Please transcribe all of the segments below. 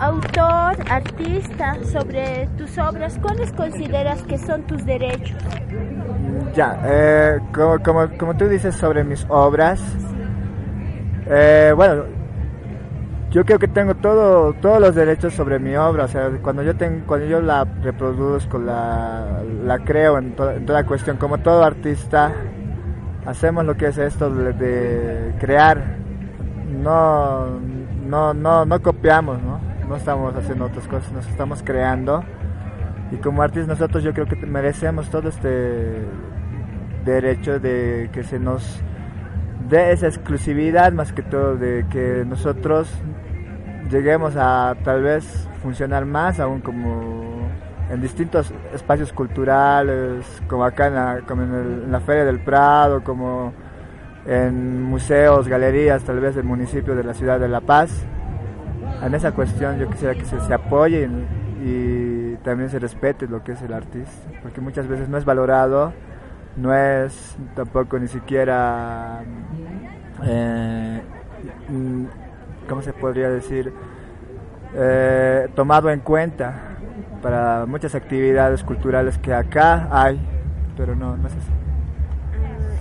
Autor, artista, sobre tus obras, ¿cuáles consideras que son tus derechos? Ya, eh, como, tú dices sobre mis obras, eh, bueno, yo creo que tengo todo, todos los derechos sobre mi obra, o sea, cuando yo, tengo, cuando yo la reproduzco, la, la creo en, to, en toda cuestión, como todo artista, hacemos lo que es esto de, de crear, no, no, no, no copiamos, ¿no? No estamos haciendo otras cosas, nos estamos creando. Y como artistas nosotros yo creo que merecemos todo este derecho de que se nos dé esa exclusividad más que todo, de que nosotros lleguemos a tal vez funcionar más aún como en distintos espacios culturales, como acá en la, como en, en la Feria del Prado, como en museos, galerías tal vez del municipio de la ciudad de La Paz en esa cuestión yo quisiera que se, se apoye y también se respete lo que es el artista, porque muchas veces no es valorado, no es tampoco ni siquiera, eh, ¿cómo se podría decir? Eh, tomado en cuenta para muchas actividades culturales que acá hay, pero no, no es así.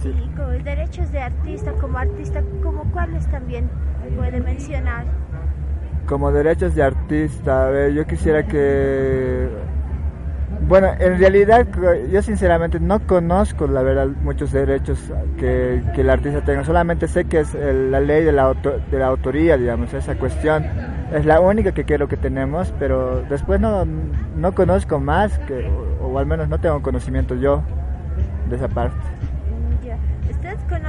Sí, con derechos de artista, como artista, como cuáles también puede mencionar como derechos de artista, yo quisiera que... Bueno, en realidad yo sinceramente no conozco, la verdad, muchos derechos que, que el artista tenga. Solamente sé que es la ley de la, auto, de la autoría, digamos, esa cuestión. Es la única que creo que tenemos, pero después no, no conozco más, que, o al menos no tengo conocimiento yo de esa parte.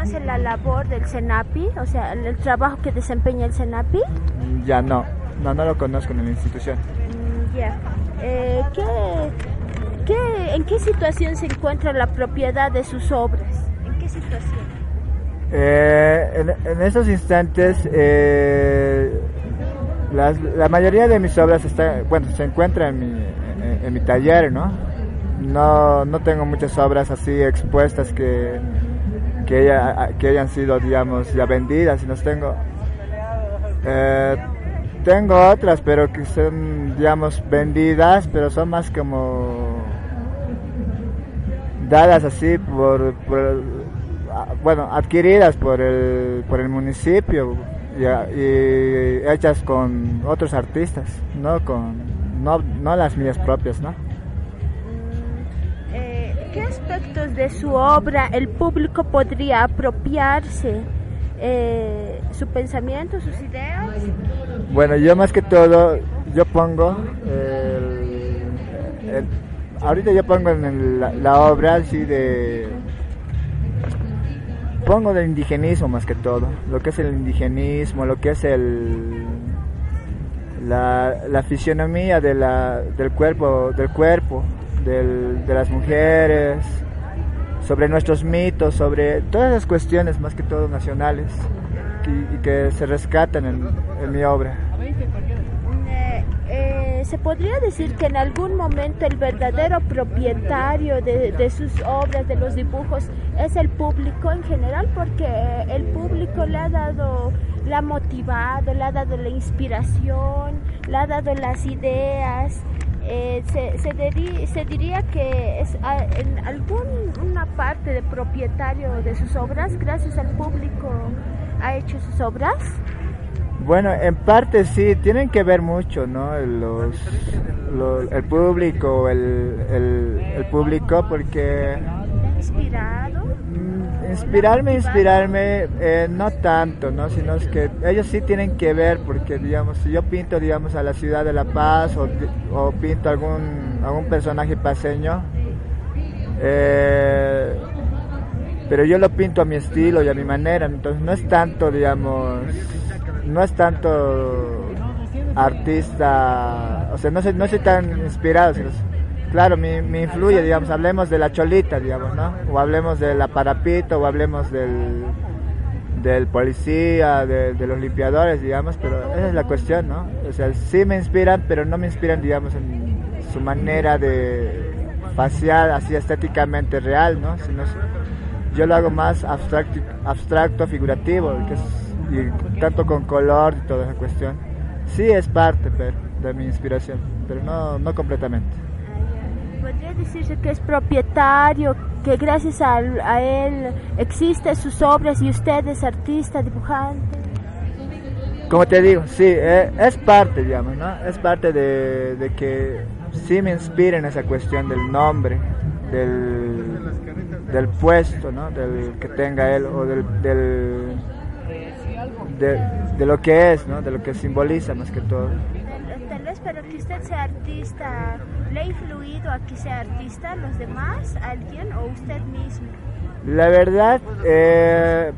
¿Usted conoce la labor del CENAPI? O sea, el, trabajo que desempeña el CENAPI. Ya no, no, no lo conozco en la institución. Mm, ya. Eh, ¿qué, qué, ¿En qué situación se encuentra la propiedad de sus obras? ¿En qué situación? Eh, en, en, esos instantes, eh, las, la mayoría de mis obras está, bueno, se encuentra en mi, en, en mi taller, ¿no? No, no tengo muchas obras así expuestas que que, haya, que hayan sido, digamos, ya vendidas, y los tengo. Eh, tengo otras, pero que son, digamos, vendidas, pero son más como dadas así por, por bueno, adquiridas por el, por el municipio y, y, hechas con otros artistas, no con, no, no las mías propias, ¿no? ¿Qué aspectos de su obra el público podría apropiarse? Eh, ¿Su pensamiento, sus ideas? Bueno, yo más que todo, yo pongo, el, ahorita yo pongo en el, la, la, obra así de, pongo del indigenismo más que todo, lo que es el indigenismo, lo que es el, la, la fisionomía de la, del cuerpo, del cuerpo, de las mujeres, sobre nuestros mitos, sobre todas las cuestiones más que todo nacionales y, que se rescatan en, mi obra. Eh, eh, se podría decir que en algún momento el verdadero propietario de, sus obras, de los dibujos, es el público en general, porque el público le ha dado, le ha motivado, le ha dado la inspiración, le ha dado las ideas, eh, se, se, diri, se, diría que es a, en alguna parte de propietario de sus obras, gracias al público ha hecho sus obras. Bueno, en parte sí, tienen que ver mucho, ¿no? Los, los el público, el, el, el, público, porque... ¿Inspirado? Inspirarme, inspirarme, eh, no tanto, ¿no? Sino es que ellos sí tienen que ver, porque, digamos, si yo pinto, digamos, a la ciudad de La Paz o, o pinto algún, algún personaje paseño, eh, pero yo lo pinto a mi estilo y a mi manera, entonces no es tanto, digamos, no es tanto artista, o sea, no soy, no soy tan inspirado, claro, me, me influye, digamos, hablemos de la cholita, digamos, ¿no? O hablemos de la parapita, o hablemos del, del policía, de, de, los limpiadores, digamos, pero esa es la cuestión, ¿no? O sea, sí me inspiran, pero no me inspiran, digamos, en su manera de facial, así estéticamente real, ¿no? Sino, yo lo hago más abstracto, abstracto figurativo, que es, y tanto con color y toda esa cuestión. Sí es parte pero, de mi inspiración, pero no, no completamente. ¿Podría decirse que es propietario, que gracias a, a él existen sus obras y usted es artista, dibujante? Como te digo, sí, eh, es parte, digamos, ¿no? Es parte de, de que sí me inspira en esa cuestión del nombre, del, del puesto, ¿no? Del que tenga él o del, del de, de, lo que es, ¿no? De lo que simboliza más que todo. Tal vez para que usted sea artista, ¿le ha influido a que sea artista los demás, alguien o usted mismo? La verdad, eh,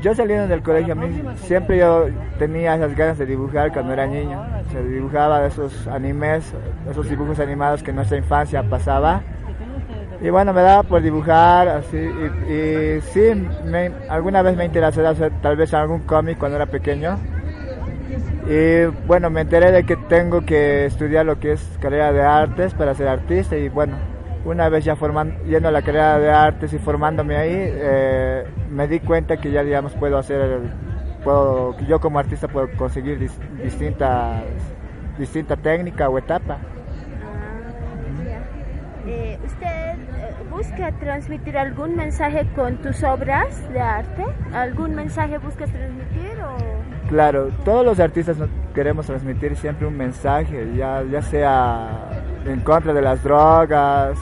yo saliendo del colegio, a mí siempre yo tenía esas ganas de dibujar cuando era niño. Se dibujaba esos animes, esos dibujos animados que en nuestra infancia pasaba. Y bueno, me daba por dibujar, así, y, y sí, me, alguna vez me interesé hacer tal vez algún cómic cuando era pequeño. Y bueno, me enteré de que tengo que estudiar lo que es carrera de artes para ser artista y bueno, una vez ya formando, yendo a la carrera de artes y formándome ahí, eh, me di cuenta que ya digamos puedo hacer, puedo, yo como artista puedo conseguir dis, distintas, distinta técnica o etapa. Eh, ¿Usted busca transmitir algún mensaje con tus obras de arte? ¿Algún mensaje buscas transmitir o...? Claro, todos los artistas queremos transmitir siempre un mensaje, ya, sea en contra de las drogas,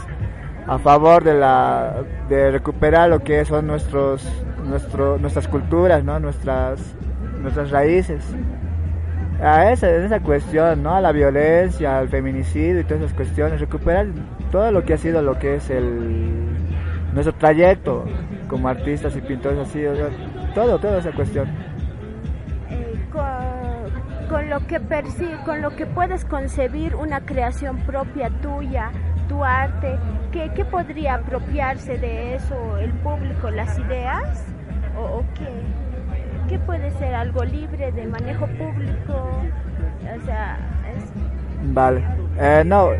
a favor de la de recuperar lo que son nuestros nuestro, nuestras culturas, ¿no? Nuestras nuestras raíces. A esa, esa cuestión, ¿no? A la violencia, al feminicidio y todas esas cuestiones, recuperar todo lo que ha sido lo que es el nuestro trayecto como artistas y pintores así, todo, toda esa cuestión. Con, lo que con lo que puedes concebir una creación propia tuya, tu arte, ¿qué, qué podría apropiarse de eso el público, las ideas o, o qué? ¿Qué puede ser algo libre de manejo público? O sea, es... Vale. Eh, no,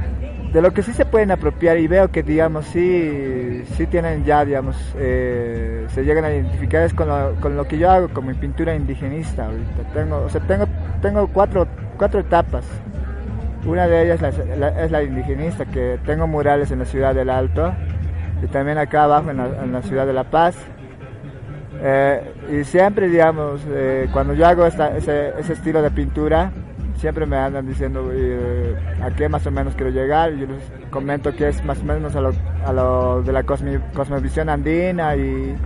de lo que sí se pueden apropiar y veo que digamos sí sí tienen ya digamos eh, se llegan a identificar es con lo, con lo que yo hago como pintura indigenista ahorita. Tengo o sea tengo tengo cuatro cuatro etapas. Una de ellas es la, es la indigenista que tengo murales en la ciudad del Alto y también acá abajo en la, en la ciudad de La Paz. Eh, y siempre digamos eh, cuando yo hago esta, ese, ese estilo de pintura siempre me andan diciendo eh, a qué más o menos quiero llegar yo les comento que es más o menos a lo, a lo de la cosmi, cosmovisión andina y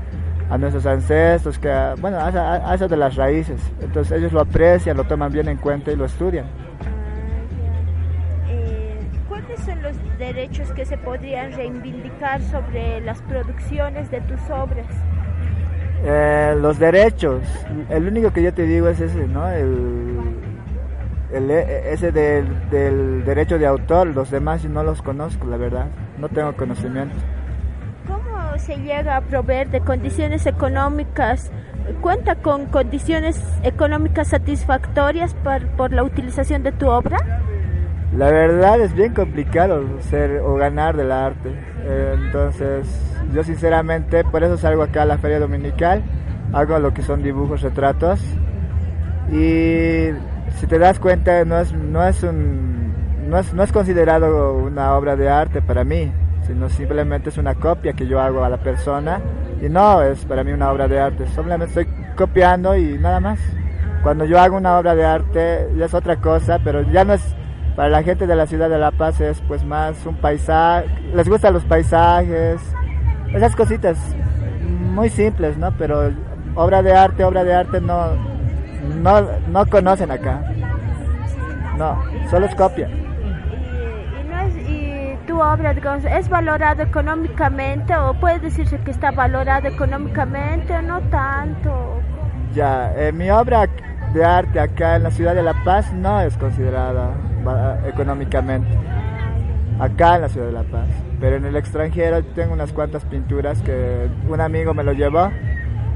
a nuestros ancestros, que bueno, a, a, a, eso de las raíces. Entonces ellos lo aprecian, lo toman bien en cuenta y lo estudian. Eh, ¿Cuáles son los derechos que se podrían reivindicar sobre las producciones de tus obras? Eh, los derechos, el único que yo te digo es ese, ¿no? El, el, ese del, del, derecho de autor, los demás no los conozco, la verdad, no tengo conocimiento. ¿Cómo se llega a proveer de condiciones económicas? ¿Cuenta con condiciones económicas satisfactorias por, por la utilización de tu obra? La verdad es bien complicado ser o ganar del arte. Eh, entonces, yo sinceramente, por eso salgo acá a la Feria Dominical, hago lo que son dibujos, retratos. Y si te das cuenta, no es, no es, un, no es, no es considerado una obra de arte para mí, sino simplemente es una copia que yo hago a la persona. Y no es para mí una obra de arte, simplemente estoy copiando y nada más. Cuando yo hago una obra de arte ya es otra cosa, pero ya no es para la gente de la ciudad de La Paz es pues más un paisaje, les gustan los paisajes, esas cositas muy simples, ¿no? Pero obra de arte, obra de arte no, no, no conocen acá. No, solo es copia. ¿Y, y, no es, y tu obra digamos, es valorada económicamente o puede decirse que está valorada económicamente o no tanto? Ya, eh, mi obra de arte acá en la ciudad de La Paz no es considerada económicamente. Acá en la ciudad de La Paz. Pero en el extranjero tengo unas cuantas pinturas que un amigo me lo llevó.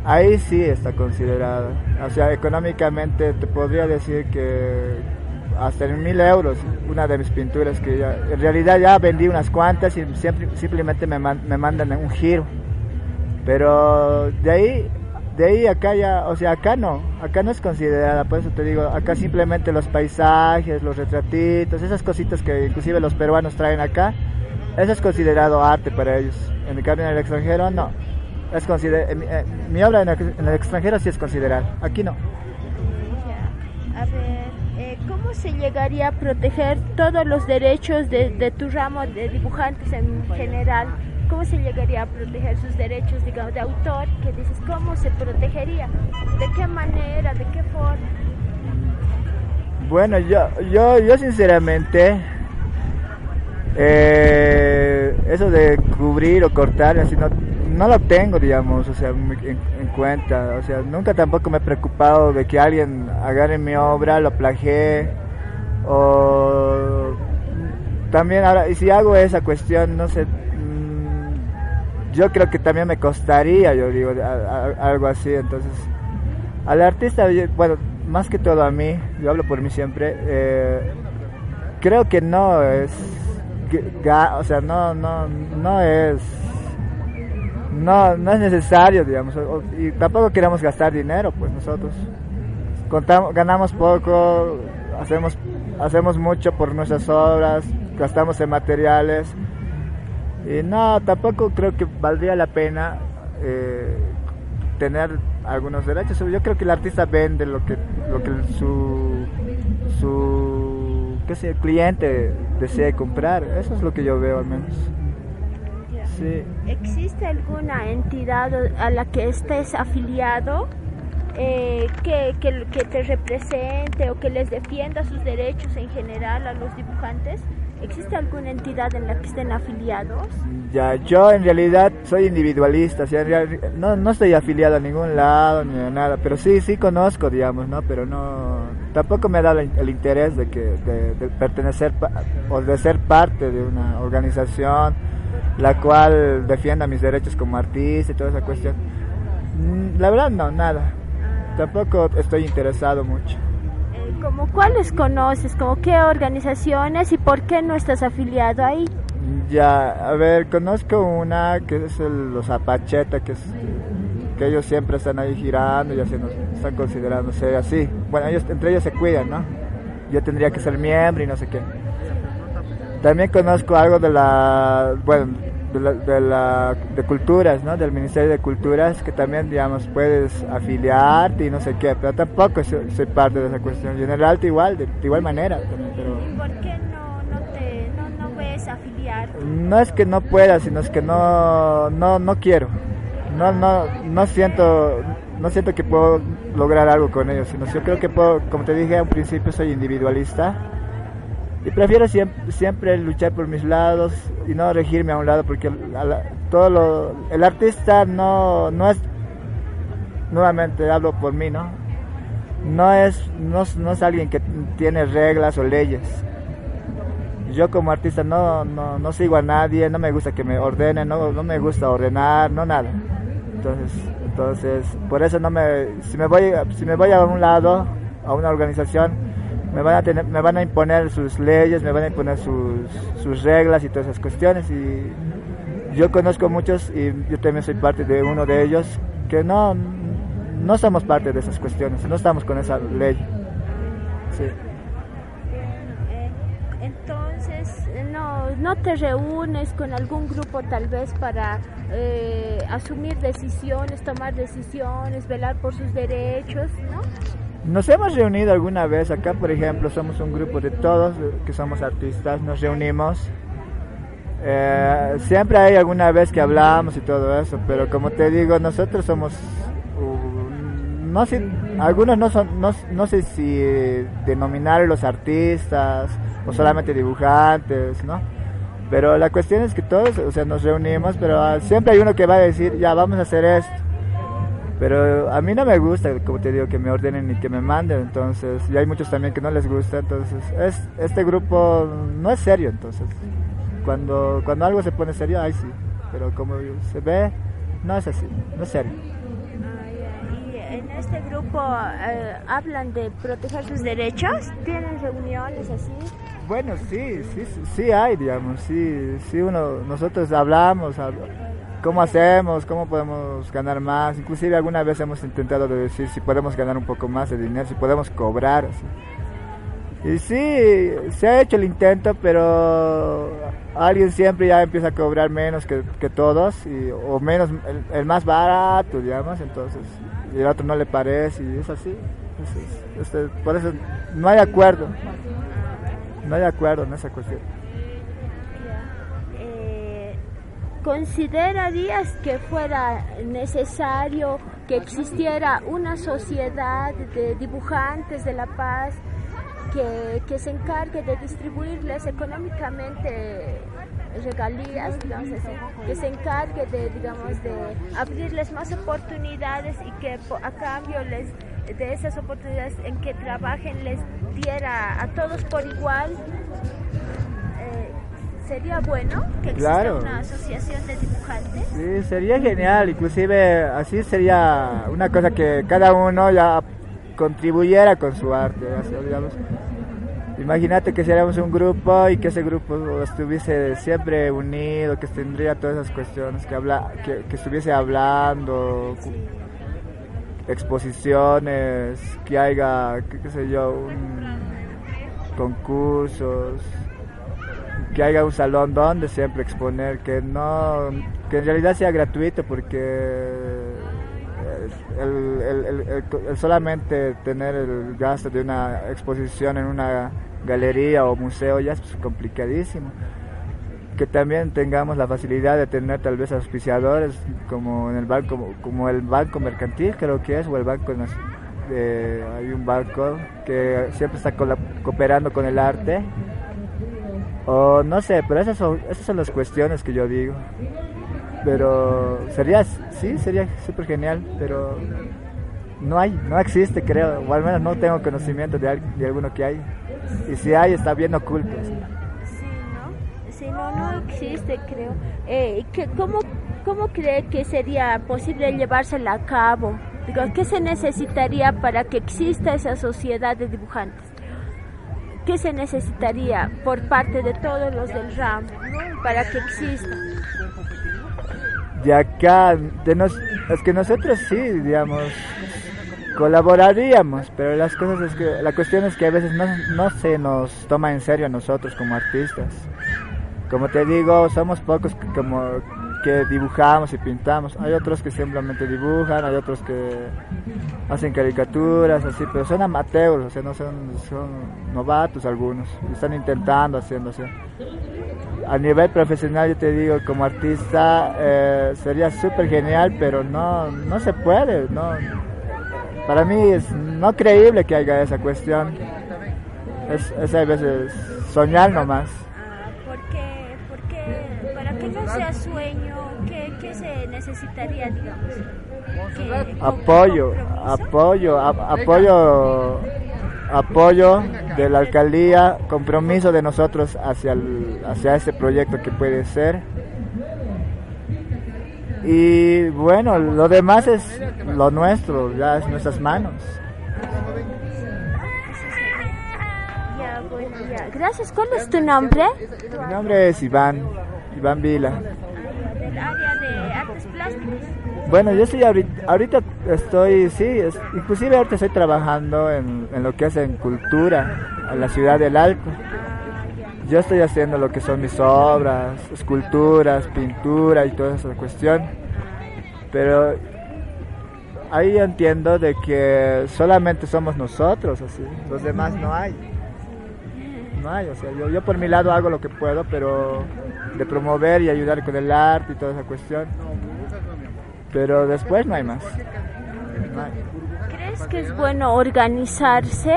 Ahí sí está considerada. O sea, económicamente te podría decir que hasta en mil euros una de mis pinturas que ya, en realidad ya vendí unas cuantas y siempre, simplemente me, me mandan un giro. Pero de ahí de ahí acá ya, o sea, acá no, acá no es considerada, por eso te digo, acá simplemente los paisajes, los retratitos, esas cositas que inclusive los peruanos traen acá, eso es considerado arte para ellos. En cambio en el extranjero no. Es consider eh, mi, obra en el, extranjero sí es considerada, aquí no. A ver, eh, ¿cómo se llegaría a proteger todos los derechos de, de tu ramo de dibujantes en general? ¿Cómo se llegaría a proteger sus derechos, digamos, de autor? Que dices, ¿cómo se protegería? ¿De qué manera? ¿De qué forma? Bueno, yo, yo, yo sinceramente, eh, eso de cubrir o cortar, así no, no lo tengo, digamos, o sea, en, cuenta. O sea, nunca tampoco me he preocupado de que alguien agarre mi obra, lo plagie o también ahora, y si hago esa cuestión, no sé, yo creo que también me costaría, yo digo, algo así. Entonces, al artista, bueno, más que todo a mí, yo hablo por mí siempre, eh, creo que no es, o sea, no, no, no es, no, no es necesario, digamos, y tampoco queremos gastar dinero, pues nosotros contamos, ganamos poco, hacemos, hacemos mucho por nuestras obras, gastamos en materiales y no, tampoco creo que valdría la pena eh, tener algunos derechos. Yo creo que el artista vende lo que, lo que su, su qué sé, cliente desee comprar. Eso es lo que yo veo al menos. Sí. ¿Existe alguna entidad a la que estés afiliado eh, que, que, que, te represente o que les defienda sus derechos en general a los dibujantes? ¿Existe alguna entidad en la que estén afiliados? Ya, yo en realidad soy individualista, no, no estoy afiliado a ningún lado ni a nada, pero sí, sí conozco, digamos, ¿no? Pero no, tampoco me ha dado el, interés de, que, de, pertenecer o de ser parte de una organización la cual defienda mis derechos como artista y toda esa cuestión. Mm, la verdad no, nada. Tampoco estoy interesado mucho como cuáles conoces, como qué organizaciones y por qué no estás afiliado ahí. Ya, a ver, conozco una que es el, los Apacheta, que es que ellos siempre están ahí girando y haciendo, están considerándose así. Bueno, ellos entre ellos se cuidan, ¿no? Yo tendría que ser miembro y no sé qué. También conozco algo de la, bueno, de, la, de, culturas, ¿no? Del Ministerio de Culturas, que también, digamos, puedes afiliarte y no sé qué, pero tampoco soy, parte de esa cuestión. Y en el alto igual, de, igual manera. pero... ¿Y por qué no, no, te, no, no ves afiliarte? No es que no pueda, sino es que no, no, no quiero. No, no, no siento, no siento que puedo lograr algo con ellos, sino yo creo que puedo, como te dije al principio, soy individualista y prefiero siempre, siempre, luchar por mis lados y no regirme a un lado porque todo el artista no, no es, nuevamente hablo por mí, ¿no? No es, no, no es alguien que tiene reglas o leyes. Yo como artista no, no, no sigo a nadie, no me gusta que me ordenen, no, no me gusta ordenar, no nada. Entonces, entonces, por eso no me, si me voy, si me voy a un lado, a una organización, me van a tener, me van a imponer sus leyes, me van a imponer sus, sus reglas y todas esas cuestiones y yo conozco muchos y yo también soy parte de uno de ellos que no no somos parte de esas cuestiones, no estamos con esa ley. Eh, entonces, no, no te reúnes con algún grupo tal vez para eh, asumir decisiones, tomar decisiones, velar por sus derechos, ¿no? Nos hemos reunido alguna vez acá, por ejemplo, somos un grupo de todos que somos artistas, nos reunimos. Eh, siempre hay alguna vez que hablamos y todo eso, pero como te digo, nosotros somos, uh, no sé, algunos no son, no, no sé si denominar los artistas o solamente dibujantes, ¿no? Pero la cuestión es que todos, o sea, nos reunimos, pero siempre hay uno que va a decir, ya vamos a hacer esto Pero a mí no me gusta, como te digo, que me ordenen ni que me manden, entonces, y hay muchos también que no les gusta, entonces, es, este grupo no es serio, entonces, cuando, cuando algo se pone serio, ahí sí, pero como se ve, no es así, no es serio. ¿Y en este grupo eh, hablan de proteger sus derechos? ¿Tienen reuniones así? Bueno, sí, sí, sí hay, digamos, sí, sí uno, nosotros hablamos, cómo hacemos, cómo podemos ganar más. Inclusive alguna vez hemos intentado decir si podemos ganar un poco más de dinero, si podemos cobrar. Y sí, se ha hecho el intento, pero alguien siempre ya empieza a cobrar menos que, todos, y, o menos, el, más barato, digamos, entonces, y el otro no le parece, y es así. Este, por eso no hay acuerdo, no hay acuerdo en esa cuestión. ¿Considerarías que fuera necesario que existiera una sociedad de dibujantes de la paz que, que se encargue de distribuirles económicamente regalías, que se encargue de, digamos, de abrirles más oportunidades y que a cambio les de esas oportunidades en que trabajen les diera a todos por igual sería bueno que exista una asociación de dibujantes. Sí, sería genial, inclusive así sería una cosa que cada uno ya contribuyera con su arte, Imagínate que seríamos un grupo y que ese grupo estuviese siempre unido, que tendría todas esas cuestiones, que, habla, que, estuviese hablando, exposiciones, que haya, qué, qué sé yo, concursos, que haya un salón donde siempre exponer, que no, que en realidad sea gratuito porque el, solamente tener el gasto de una exposición en una galería o museo ya es complicadísimo. Que también tengamos la facilidad de tener tal vez auspiciadores como en el banco, como el banco mercantil creo que es, o el banco hay un banco que siempre está cooperando con el arte o no sé, pero esas son, esas son las cuestiones que yo digo. Pero sería, sí, sería súper genial, pero no hay, no existe creo, o al menos no tengo conocimiento de, de alguno que hay. Y si hay, está bien oculto. Sí, ¿no? Sí, no, no existe creo. Eh, ¿cómo, ¿Cómo cree que sería posible llevársela a cabo? Digo, ¿qué se necesitaría para que exista esa sociedad de dibujantes? ¿Qué se necesitaría por parte de todos los del RAM para que exista? De acá, de nos, es que nosotros sí, digamos, colaboraríamos, pero las cosas es que, la cuestión es que a veces no, no se nos toma en serio a nosotros como artistas. Como te digo, somos pocos como que dibujamos y pintamos. Hay otros que simplemente dibujan, hay otros que hacen caricaturas, así, pero son amateurs, o sea, no son, son novatos algunos, están intentando haciéndose. A nivel profesional, yo te digo, como artista, eh, sería súper genial, pero no, no se puede, no. Para mí es no creíble que haya esa cuestión. Es, es a veces soñar nomás. sea sueño, ¿qué, se necesitaría, digamos? apoyo, apoyo, apoyo, apoyo de la alcaldía, compromiso de nosotros hacia, el, hacia ese proyecto que puede ser. Y bueno, lo demás es lo nuestro, ya es nuestras manos. Gracias, ¿cuál es tu nombre? Mi nombre es Iván. Iván Vila. ¿Del área de artes plásticas? Bueno, yo estoy ahorita, ahorita estoy, sí, inclusive ahorita estoy trabajando en, lo que es en cultura, en la ciudad del Alto. Yo estoy haciendo lo que son mis obras, esculturas, pintura y toda esa cuestión. Pero ahí entiendo de que solamente somos nosotros, así, los demás no hay. No hay, o sea, yo, yo por mi lado hago lo que puedo, pero de promover y ayudar con el arte y toda esa cuestión. Pero después no hay más. ¿Crees que es bueno organizarse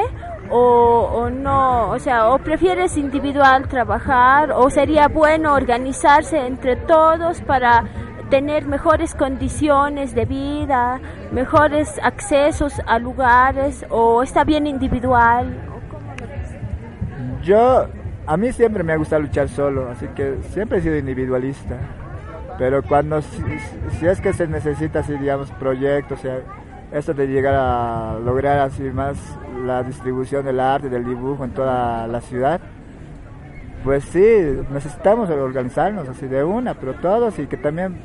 o, o, no? O sea, ¿o prefieres individual trabajar o sería bueno organizarse entre todos para tener mejores condiciones de vida, mejores accesos a lugares o está bien individual? Yo, a mí siempre me ha gustado luchar solo, así que siempre he sido individualista. Pero cuando, si, si es que se necesita, así, digamos, proyectos, o sea, esto de llegar a lograr así más la distribución del arte, del dibujo en toda la ciudad, pues sí, necesitamos organizarnos así de una, pero todos y que también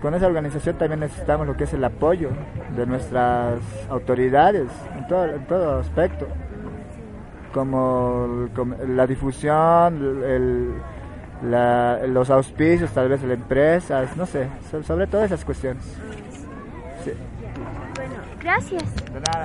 con esa organización también necesitamos lo que es el apoyo de nuestras autoridades en todo, en todo aspecto, como, la difusión, el, la, los auspicios tal vez las empresas, no sé, sobre todas esas cuestiones. Sí. Bueno, gracias. De nada.